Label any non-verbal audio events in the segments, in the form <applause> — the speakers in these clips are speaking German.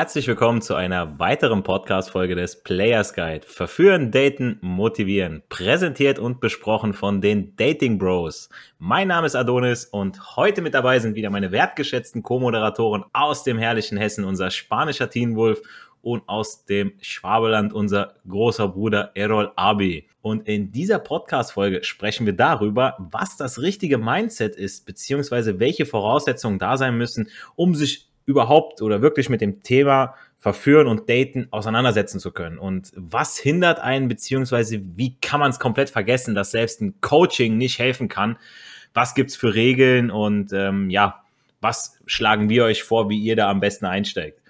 Herzlich willkommen zu einer weiteren Podcast-Folge des Players Guide. Verführen, daten, motivieren. Präsentiert und besprochen von den Dating Bros. Mein Name ist Adonis und heute mit dabei sind wieder meine wertgeschätzten Co-Moderatoren aus dem herrlichen Hessen, unser spanischer Teen Wolf und aus dem Schwabeland unser großer Bruder Errol Abi. Und in dieser Podcast-Folge sprechen wir darüber, was das richtige Mindset ist, beziehungsweise welche Voraussetzungen da sein müssen, um sich überhaupt oder wirklich mit dem Thema Verführen und Daten auseinandersetzen zu können. Und was hindert einen, beziehungsweise wie kann man es komplett vergessen, dass selbst ein Coaching nicht helfen kann? Was gibt's für Regeln und ähm, ja, was schlagen wir euch vor, wie ihr da am besten einsteigt?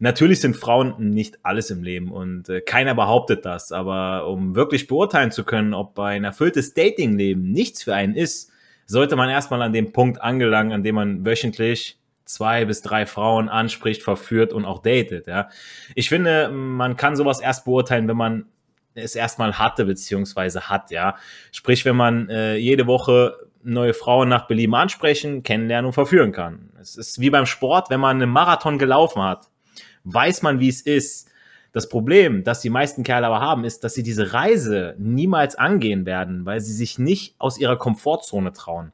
Natürlich sind Frauen nicht alles im Leben und äh, keiner behauptet das, aber um wirklich beurteilen zu können, ob ein erfülltes Datingleben nichts für einen ist, sollte man erstmal an dem Punkt angelangen, an dem man wöchentlich zwei bis drei Frauen anspricht, verführt und auch datet. Ja. Ich finde, man kann sowas erst beurteilen, wenn man es erstmal hatte, beziehungsweise hat, ja. Sprich, wenn man äh, jede Woche neue Frauen nach Belieben ansprechen, kennenlernen und verführen kann. Es ist wie beim Sport, wenn man einen Marathon gelaufen hat, weiß man, wie es ist. Das Problem, das die meisten Kerle aber haben, ist, dass sie diese Reise niemals angehen werden, weil sie sich nicht aus ihrer Komfortzone trauen.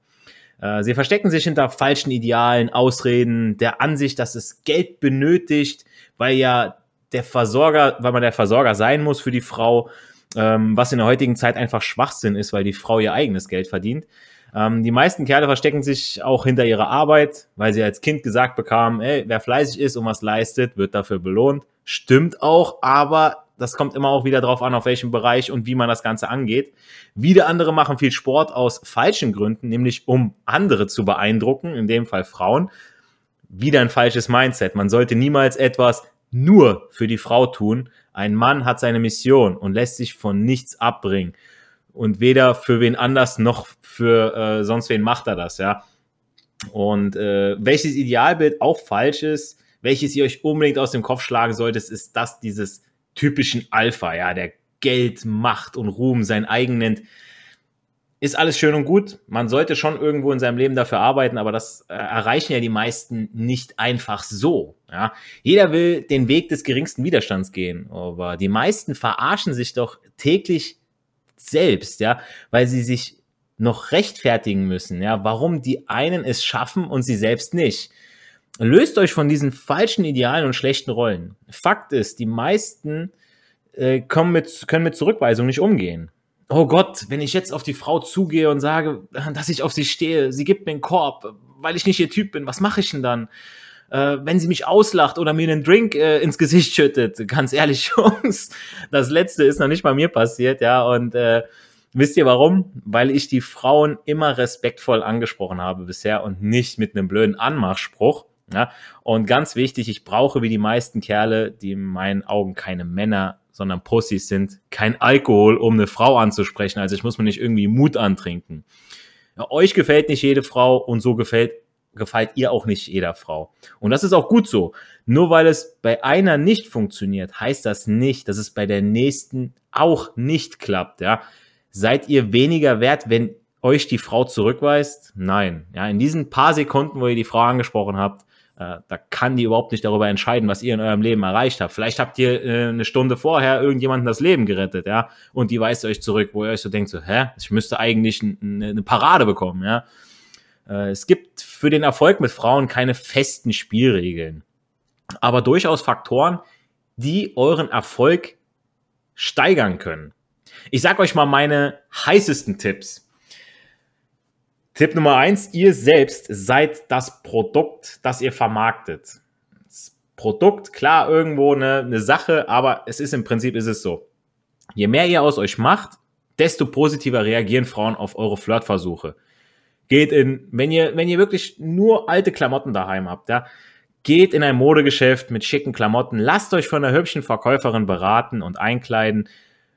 Äh, sie verstecken sich hinter falschen Idealen, Ausreden, der Ansicht, dass es Geld benötigt, weil ja der Versorger, weil man der Versorger sein muss für die Frau, ähm, was in der heutigen Zeit einfach Schwachsinn ist, weil die Frau ihr eigenes Geld verdient. Ähm, die meisten Kerle verstecken sich auch hinter ihrer Arbeit, weil sie als Kind gesagt bekamen, ey, wer fleißig ist und was leistet, wird dafür belohnt. Stimmt auch, aber das kommt immer auch wieder drauf an, auf welchem Bereich und wie man das Ganze angeht. Wieder andere machen viel Sport aus falschen Gründen, nämlich um andere zu beeindrucken, in dem Fall Frauen. Wieder ein falsches Mindset. Man sollte niemals etwas nur für die Frau tun. Ein Mann hat seine Mission und lässt sich von nichts abbringen. Und weder für wen anders noch für äh, sonst wen macht er das, ja. Und äh, welches Idealbild auch falsch ist, welches ihr euch unbedingt aus dem Kopf schlagen solltet, ist das dieses typischen Alpha, ja, der Geld, Macht und Ruhm sein eigen nennt. Ist alles schön und gut. Man sollte schon irgendwo in seinem Leben dafür arbeiten, aber das äh, erreichen ja die meisten nicht einfach so. Ja? Jeder will den Weg des geringsten Widerstands gehen, aber die meisten verarschen sich doch täglich selbst, ja, weil sie sich noch rechtfertigen müssen, ja, warum die einen es schaffen und sie selbst nicht. Löst euch von diesen falschen Idealen und schlechten Rollen. Fakt ist, die meisten äh, kommen mit, können mit Zurückweisung nicht umgehen. Oh Gott, wenn ich jetzt auf die Frau zugehe und sage, dass ich auf sie stehe, sie gibt mir einen Korb, weil ich nicht ihr Typ bin, was mache ich denn dann? Äh, wenn sie mich auslacht oder mir einen Drink äh, ins Gesicht schüttet, ganz ehrlich, <laughs> Jungs, das letzte ist noch nicht bei mir passiert, ja, und äh, wisst ihr warum? Weil ich die Frauen immer respektvoll angesprochen habe bisher und nicht mit einem blöden Anmachspruch. Ja? Und ganz wichtig, ich brauche wie die meisten Kerle, die in meinen Augen keine Männer, sondern Pussys sind, kein Alkohol, um eine Frau anzusprechen. Also ich muss mir nicht irgendwie Mut antrinken. Ja, euch gefällt nicht jede Frau und so gefällt, gefällt ihr auch nicht jeder Frau. Und das ist auch gut so. Nur weil es bei einer nicht funktioniert, heißt das nicht, dass es bei der nächsten auch nicht klappt. Ja? Seid ihr weniger wert, wenn euch die Frau zurückweist? Nein. Ja, in diesen paar Sekunden, wo ihr die Frau angesprochen habt, äh, da kann die überhaupt nicht darüber entscheiden, was ihr in eurem Leben erreicht habt. Vielleicht habt ihr äh, eine Stunde vorher irgendjemanden das Leben gerettet, ja, und die weist euch zurück, wo ihr euch so denkt, so, hä, ich müsste eigentlich eine, Parade bekommen, ja. Äh, es gibt für den Erfolg mit Frauen keine festen Spielregeln, aber durchaus Faktoren, die euren Erfolg steigern können. Ich sag euch mal meine heißesten Tipps Tipp Nummer eins, ihr selbst seid das Produkt, das ihr vermarktet. Das Produkt, klar, irgendwo eine, eine Sache, aber es ist im Prinzip ist es so. Je mehr ihr aus euch macht, desto positiver reagieren Frauen auf eure Flirtversuche. Geht in, wenn ihr, wenn ihr wirklich nur alte Klamotten daheim habt, ja, geht in ein Modegeschäft mit schicken Klamotten, lasst euch von einer hübschen Verkäuferin beraten und einkleiden,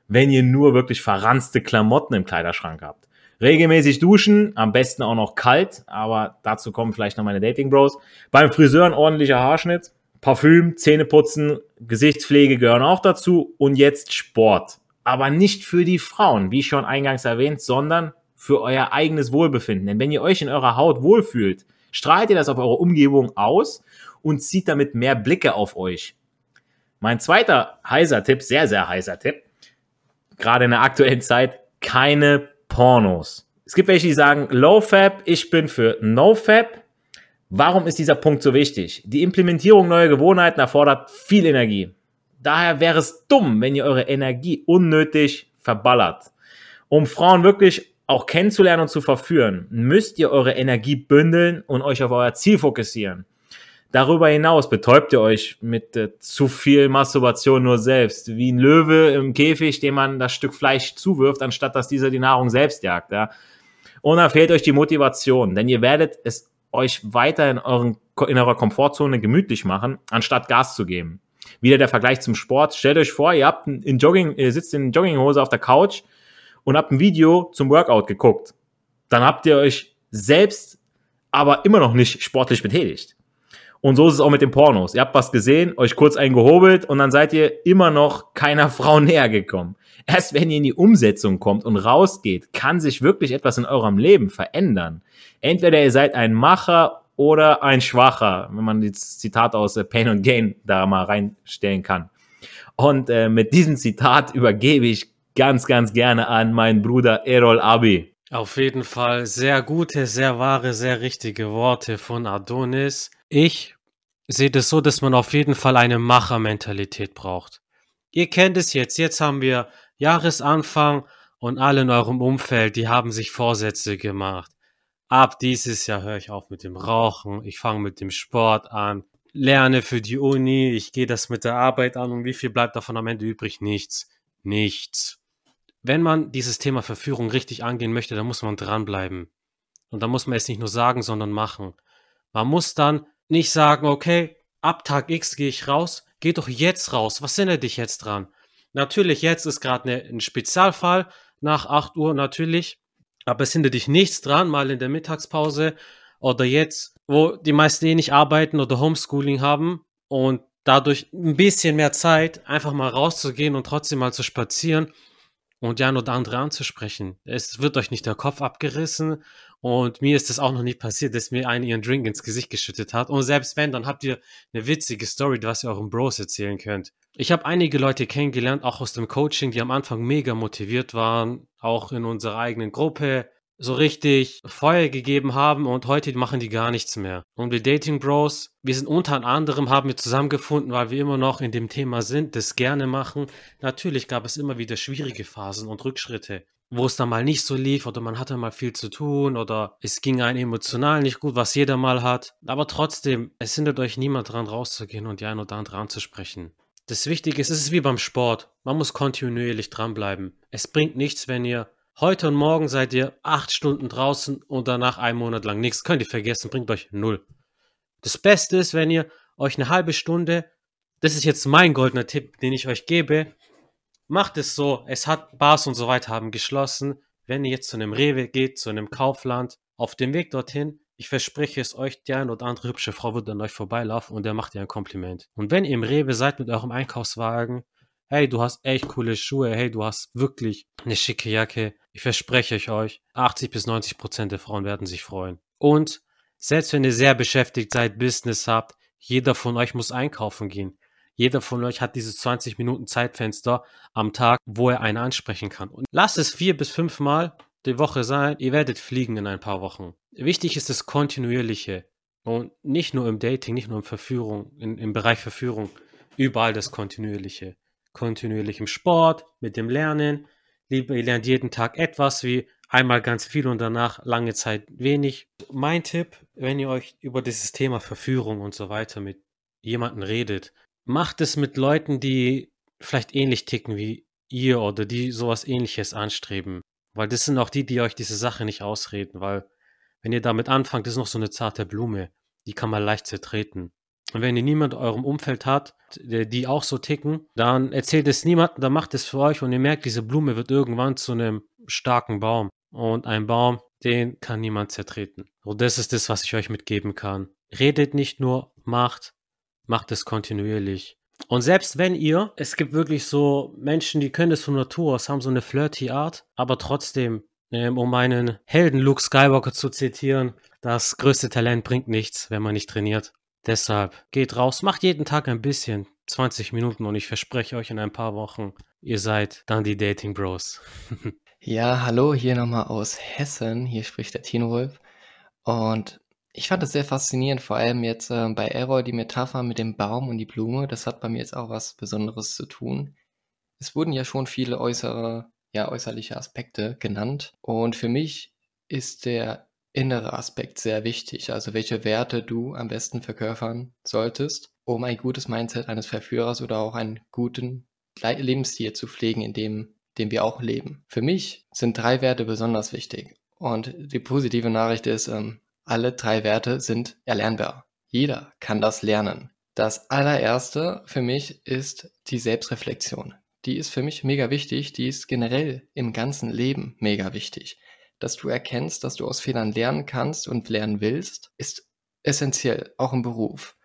wenn ihr nur wirklich verranzte Klamotten im Kleiderschrank habt. Regelmäßig duschen, am besten auch noch kalt, aber dazu kommen vielleicht noch meine Dating Bros. Beim Friseur ein ordentlicher Haarschnitt, Parfüm, Zähneputzen, Gesichtspflege gehören auch dazu und jetzt Sport. Aber nicht für die Frauen, wie schon eingangs erwähnt, sondern für euer eigenes Wohlbefinden. Denn wenn ihr euch in eurer Haut wohlfühlt, strahlt ihr das auf eure Umgebung aus und zieht damit mehr Blicke auf euch. Mein zweiter heißer Tipp, sehr, sehr heißer Tipp, gerade in der aktuellen Zeit, keine Pornos. Es gibt welche, die sagen, Low Fab, ich bin für No Fab. Warum ist dieser Punkt so wichtig? Die Implementierung neuer Gewohnheiten erfordert viel Energie. Daher wäre es dumm, wenn ihr eure Energie unnötig verballert. Um Frauen wirklich auch kennenzulernen und zu verführen, müsst ihr eure Energie bündeln und euch auf euer Ziel fokussieren. Darüber hinaus betäubt ihr euch mit äh, zu viel Masturbation nur selbst, wie ein Löwe im Käfig, dem man das Stück Fleisch zuwirft, anstatt dass dieser die Nahrung selbst jagt. Ja? Und da fehlt euch die Motivation, denn ihr werdet es euch weiter in, euren, in eurer Komfortzone gemütlich machen, anstatt Gas zu geben. Wieder der Vergleich zum Sport. Stellt euch vor, ihr habt in Jogging, ihr sitzt in Jogginghose auf der Couch und habt ein Video zum Workout geguckt. Dann habt ihr euch selbst aber immer noch nicht sportlich betätigt. Und so ist es auch mit den Pornos. Ihr habt was gesehen, euch kurz eingehobelt und dann seid ihr immer noch keiner <laughs> Frau näher gekommen. Erst wenn ihr in die Umsetzung kommt und rausgeht, kann sich wirklich etwas in eurem Leben verändern. Entweder ihr seid ein Macher oder ein Schwacher, wenn man das Zitat aus äh, Pain and Gain da mal reinstellen kann. Und äh, mit diesem Zitat übergebe ich ganz, ganz gerne an meinen Bruder Erol Abi. Auf jeden Fall sehr gute, sehr wahre, sehr richtige Worte von Adonis. Ich sehe das so, dass man auf jeden Fall eine Machermentalität braucht. Ihr kennt es jetzt. Jetzt haben wir Jahresanfang und alle in eurem Umfeld, die haben sich Vorsätze gemacht. Ab dieses Jahr höre ich auf mit dem Rauchen, ich fange mit dem Sport an, lerne für die Uni, ich gehe das mit der Arbeit an und wie viel bleibt davon am Ende übrig? Nichts. Nichts. Wenn man dieses Thema Verführung richtig angehen möchte, dann muss man dranbleiben. Und da muss man es nicht nur sagen, sondern machen. Man muss dann nicht sagen, okay, ab Tag X gehe ich raus, geh doch jetzt raus. Was hindert dich jetzt dran? Natürlich, jetzt ist gerade ne, ein Spezialfall nach 8 Uhr, natürlich. Aber es hindert dich nichts dran, mal in der Mittagspause oder jetzt, wo die meisten eh nicht arbeiten oder Homeschooling haben und dadurch ein bisschen mehr Zeit, einfach mal rauszugehen und trotzdem mal zu spazieren und ja oder andere anzusprechen. Es wird euch nicht der Kopf abgerissen und mir ist das auch noch nicht passiert, dass mir einer ihren Drink ins Gesicht geschüttet hat. Und selbst wenn, dann habt ihr eine witzige Story, was ihr euren Bros erzählen könnt. Ich habe einige Leute kennengelernt, auch aus dem Coaching, die am Anfang mega motiviert waren, auch in unserer eigenen Gruppe so richtig Feuer gegeben haben und heute machen die gar nichts mehr. Und wir Dating Bros, wir sind unter anderem, haben wir zusammengefunden, weil wir immer noch in dem Thema sind, das gerne machen. Natürlich gab es immer wieder schwierige Phasen und Rückschritte, wo es dann mal nicht so lief oder man hatte mal viel zu tun oder es ging einem emotional nicht gut, was jeder mal hat. Aber trotzdem, es hindert euch niemand dran rauszugehen und die ein oder andere anzusprechen. Das Wichtige ist, es ist wie beim Sport. Man muss kontinuierlich dranbleiben. Es bringt nichts, wenn ihr Heute und morgen seid ihr acht Stunden draußen und danach einen Monat lang nichts. Könnt ihr vergessen, bringt euch null. Das Beste ist, wenn ihr euch eine halbe Stunde, das ist jetzt mein goldener Tipp, den ich euch gebe, macht es so, es hat Bars und so weiter haben geschlossen. Wenn ihr jetzt zu einem Rewe geht, zu einem Kaufland, auf dem Weg dorthin, ich verspreche es euch, die eine oder andere hübsche Frau wird an euch vorbeilaufen und der macht ihr ein Kompliment. Und wenn ihr im Rewe seid mit eurem Einkaufswagen, hey, du hast echt coole Schuhe, hey, du hast wirklich eine schicke Jacke. Ich verspreche euch, 80 bis 90 Prozent der Frauen werden sich freuen. Und selbst wenn ihr sehr beschäftigt seid, Business habt, jeder von euch muss einkaufen gehen. Jeder von euch hat dieses 20 Minuten Zeitfenster am Tag, wo er einen ansprechen kann. Und lasst es vier bis fünf Mal die Woche sein. Ihr werdet fliegen in ein paar Wochen. Wichtig ist das Kontinuierliche. Und nicht nur im Dating, nicht nur im Verführung, in, im Bereich Verführung. Überall das Kontinuierliche kontinuierlich im Sport, mit dem Lernen. Lieber, ihr lernt jeden Tag etwas, wie einmal ganz viel und danach lange Zeit wenig. Mein Tipp, wenn ihr euch über dieses Thema Verführung und so weiter mit jemandem redet, macht es mit Leuten, die vielleicht ähnlich ticken wie ihr oder die sowas ähnliches anstreben. Weil das sind auch die, die euch diese Sache nicht ausreden, weil wenn ihr damit anfangt, ist noch so eine zarte Blume, die kann man leicht zertreten. Und wenn ihr niemand in eurem Umfeld habt, die auch so ticken, dann erzählt es niemandem, dann macht es für euch und ihr merkt, diese Blume wird irgendwann zu einem starken Baum. Und ein Baum, den kann niemand zertreten. Und das ist das, was ich euch mitgeben kann. Redet nicht nur, macht, macht es kontinuierlich. Und selbst wenn ihr, es gibt wirklich so Menschen, die können das von Natur aus, haben so eine flirty Art, aber trotzdem, ähm, um meinen Helden Luke Skywalker zu zitieren, das größte Talent bringt nichts, wenn man nicht trainiert. Deshalb geht raus, macht jeden Tag ein bisschen, 20 Minuten und ich verspreche euch in ein paar Wochen, ihr seid dann die Dating Bros. <laughs> ja, hallo, hier nochmal aus Hessen. Hier spricht der Tino Wolf. Und ich fand es sehr faszinierend, vor allem jetzt äh, bei Errol die Metapher mit dem Baum und die Blume. Das hat bei mir jetzt auch was Besonderes zu tun. Es wurden ja schon viele äußere, ja, äußerliche Aspekte genannt. Und für mich ist der innere Aspekt sehr wichtig. Also welche Werte du am besten verkörpern solltest, um ein gutes Mindset eines Verführers oder auch einen guten Lebensstil zu pflegen, in dem, dem wir auch leben. Für mich sind drei Werte besonders wichtig. Und die positive Nachricht ist, ähm, alle drei Werte sind erlernbar. Jeder kann das lernen. Das allererste für mich ist die Selbstreflexion. Die ist für mich mega wichtig. Die ist generell im ganzen Leben mega wichtig. Dass du erkennst, dass du aus Fehlern lernen kannst und lernen willst, ist essentiell, auch im Beruf.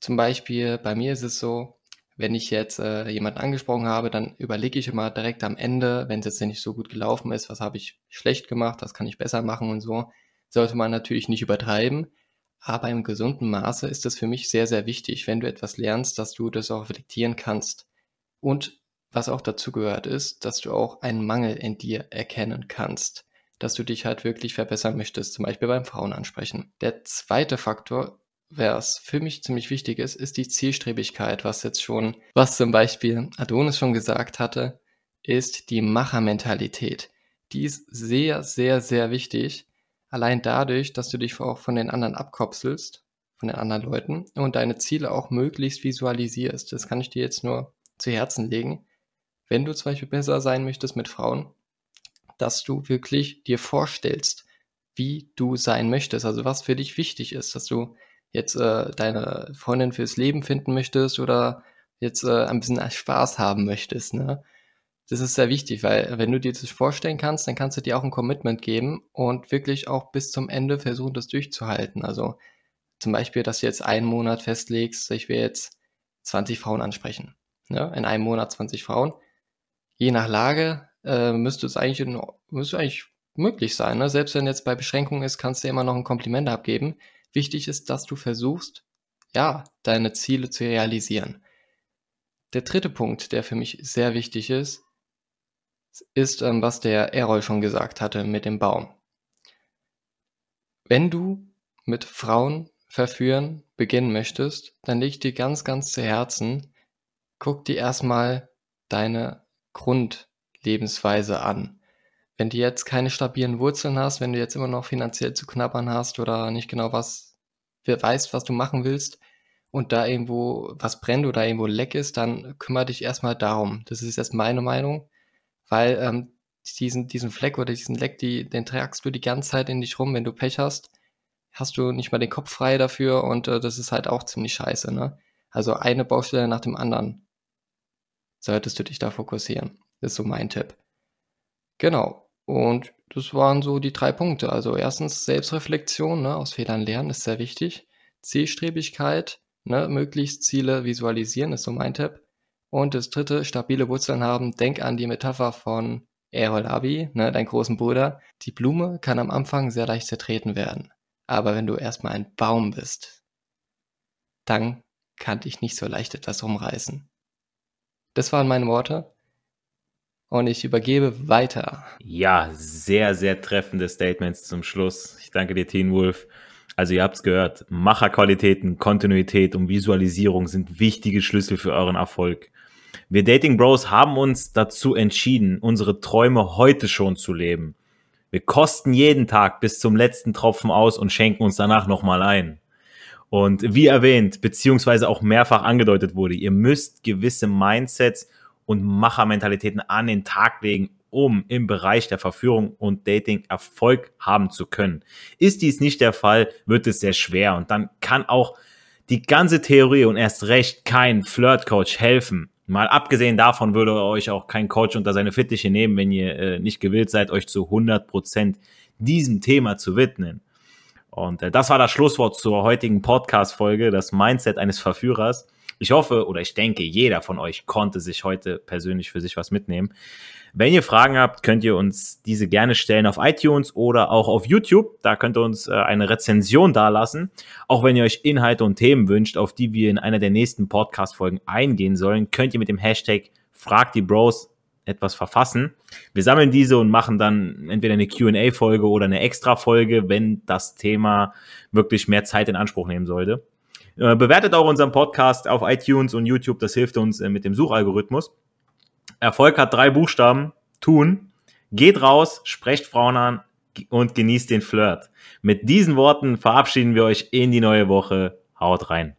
Zum Beispiel bei mir ist es so, wenn ich jetzt äh, jemanden angesprochen habe, dann überlege ich immer direkt am Ende, wenn es jetzt nicht so gut gelaufen ist, was habe ich schlecht gemacht, was kann ich besser machen und so sollte man natürlich nicht übertreiben, aber im gesunden Maße ist es für mich sehr, sehr wichtig, wenn du etwas lernst, dass du das auch reflektieren kannst. Und was auch dazu gehört ist, dass du auch einen Mangel in dir erkennen kannst, dass du dich halt wirklich verbessern möchtest, zum Beispiel beim Frauen ansprechen. Der zweite Faktor, was für mich ziemlich wichtig ist, ist die Zielstrebigkeit, was jetzt schon, was zum Beispiel Adonis schon gesagt hatte, ist die Machermentalität. Die ist sehr, sehr, sehr wichtig, Allein dadurch, dass du dich auch von den anderen abkopselst, von den anderen Leuten und deine Ziele auch möglichst visualisierst. Das kann ich dir jetzt nur zu Herzen legen. Wenn du zum Beispiel besser sein möchtest mit Frauen, dass du wirklich dir vorstellst, wie du sein möchtest, also was für dich wichtig ist, dass du jetzt äh, deine Freundin fürs Leben finden möchtest oder jetzt äh, ein bisschen Spaß haben möchtest, ne? Das ist sehr wichtig, weil wenn du dir das vorstellen kannst, dann kannst du dir auch ein Commitment geben und wirklich auch bis zum Ende versuchen, das durchzuhalten. Also zum Beispiel, dass du jetzt einen Monat festlegst, ich will jetzt 20 Frauen ansprechen. Ne? In einem Monat 20 Frauen. Je nach Lage äh, müsste es eigentlich, müsste eigentlich möglich sein. Ne? Selbst wenn jetzt bei Beschränkungen ist, kannst du immer noch ein Kompliment abgeben. Wichtig ist, dass du versuchst, ja, deine Ziele zu realisieren. Der dritte Punkt, der für mich sehr wichtig ist, ist, ähm, was der Errol schon gesagt hatte mit dem Baum. Wenn du mit Frauen verführen beginnen möchtest, dann leg dir ganz, ganz zu Herzen, guck dir erstmal deine Grundlebensweise an. Wenn du jetzt keine stabilen Wurzeln hast, wenn du jetzt immer noch finanziell zu knabbern hast oder nicht genau was, weißt, was du machen willst und da irgendwo was brennt oder irgendwo leck ist, dann kümmere dich erstmal darum. Das ist jetzt meine Meinung weil ähm, diesen, diesen Fleck oder diesen Leck, die, den tragst du die ganze Zeit in dich rum. Wenn du Pech hast, hast du nicht mal den Kopf frei dafür und äh, das ist halt auch ziemlich scheiße. Ne? Also eine Baustelle nach dem anderen solltest du dich da fokussieren. Das ist so mein Tipp. Genau. Und das waren so die drei Punkte. Also erstens Selbstreflexion, ne, aus Fehlern lernen ist sehr wichtig. Zielstrebigkeit, ne, möglichst Ziele visualisieren ist so mein Tipp. Und das dritte, stabile Wurzeln haben. Denk an die Metapher von Errol Abi, ne, dein großen Bruder. Die Blume kann am Anfang sehr leicht zertreten werden. Aber wenn du erstmal ein Baum bist, dann kann dich nicht so leicht etwas rumreißen. Das waren meine Worte. Und ich übergebe weiter. Ja, sehr, sehr treffende Statements zum Schluss. Ich danke dir, Teen Wolf. Also ihr habt's gehört, Macherqualitäten, Kontinuität und Visualisierung sind wichtige Schlüssel für euren Erfolg. Wir Dating Bros haben uns dazu entschieden, unsere Träume heute schon zu leben. Wir kosten jeden Tag bis zum letzten Tropfen aus und schenken uns danach nochmal ein. Und wie erwähnt, beziehungsweise auch mehrfach angedeutet wurde, ihr müsst gewisse Mindsets und Machermentalitäten an den Tag legen, um im Bereich der Verführung und Dating Erfolg haben zu können. Ist dies nicht der Fall, wird es sehr schwer und dann kann auch die ganze Theorie und erst recht kein Flirt-Coach helfen. Mal abgesehen davon würde euch auch kein Coach unter seine Fittiche nehmen, wenn ihr äh, nicht gewillt seid, euch zu 100% diesem Thema zu widmen. Und äh, das war das Schlusswort zur heutigen Podcast-Folge, das Mindset eines Verführers. Ich hoffe oder ich denke, jeder von euch konnte sich heute persönlich für sich was mitnehmen. Wenn ihr Fragen habt, könnt ihr uns diese gerne stellen auf iTunes oder auch auf YouTube. Da könnt ihr uns äh, eine Rezension dalassen. Auch wenn ihr euch Inhalte und Themen wünscht, auf die wir in einer der nächsten Podcast-Folgen eingehen sollen, könnt ihr mit dem Hashtag Frag die Bros etwas verfassen. Wir sammeln diese und machen dann entweder eine QA-Folge oder eine Extra-Folge, wenn das Thema wirklich mehr Zeit in Anspruch nehmen sollte. Äh, bewertet auch unseren Podcast auf iTunes und YouTube, das hilft uns äh, mit dem Suchalgorithmus. Erfolg hat drei Buchstaben, tun. Geht raus, sprecht Frauen an und genießt den Flirt. Mit diesen Worten verabschieden wir euch in die neue Woche. Haut rein.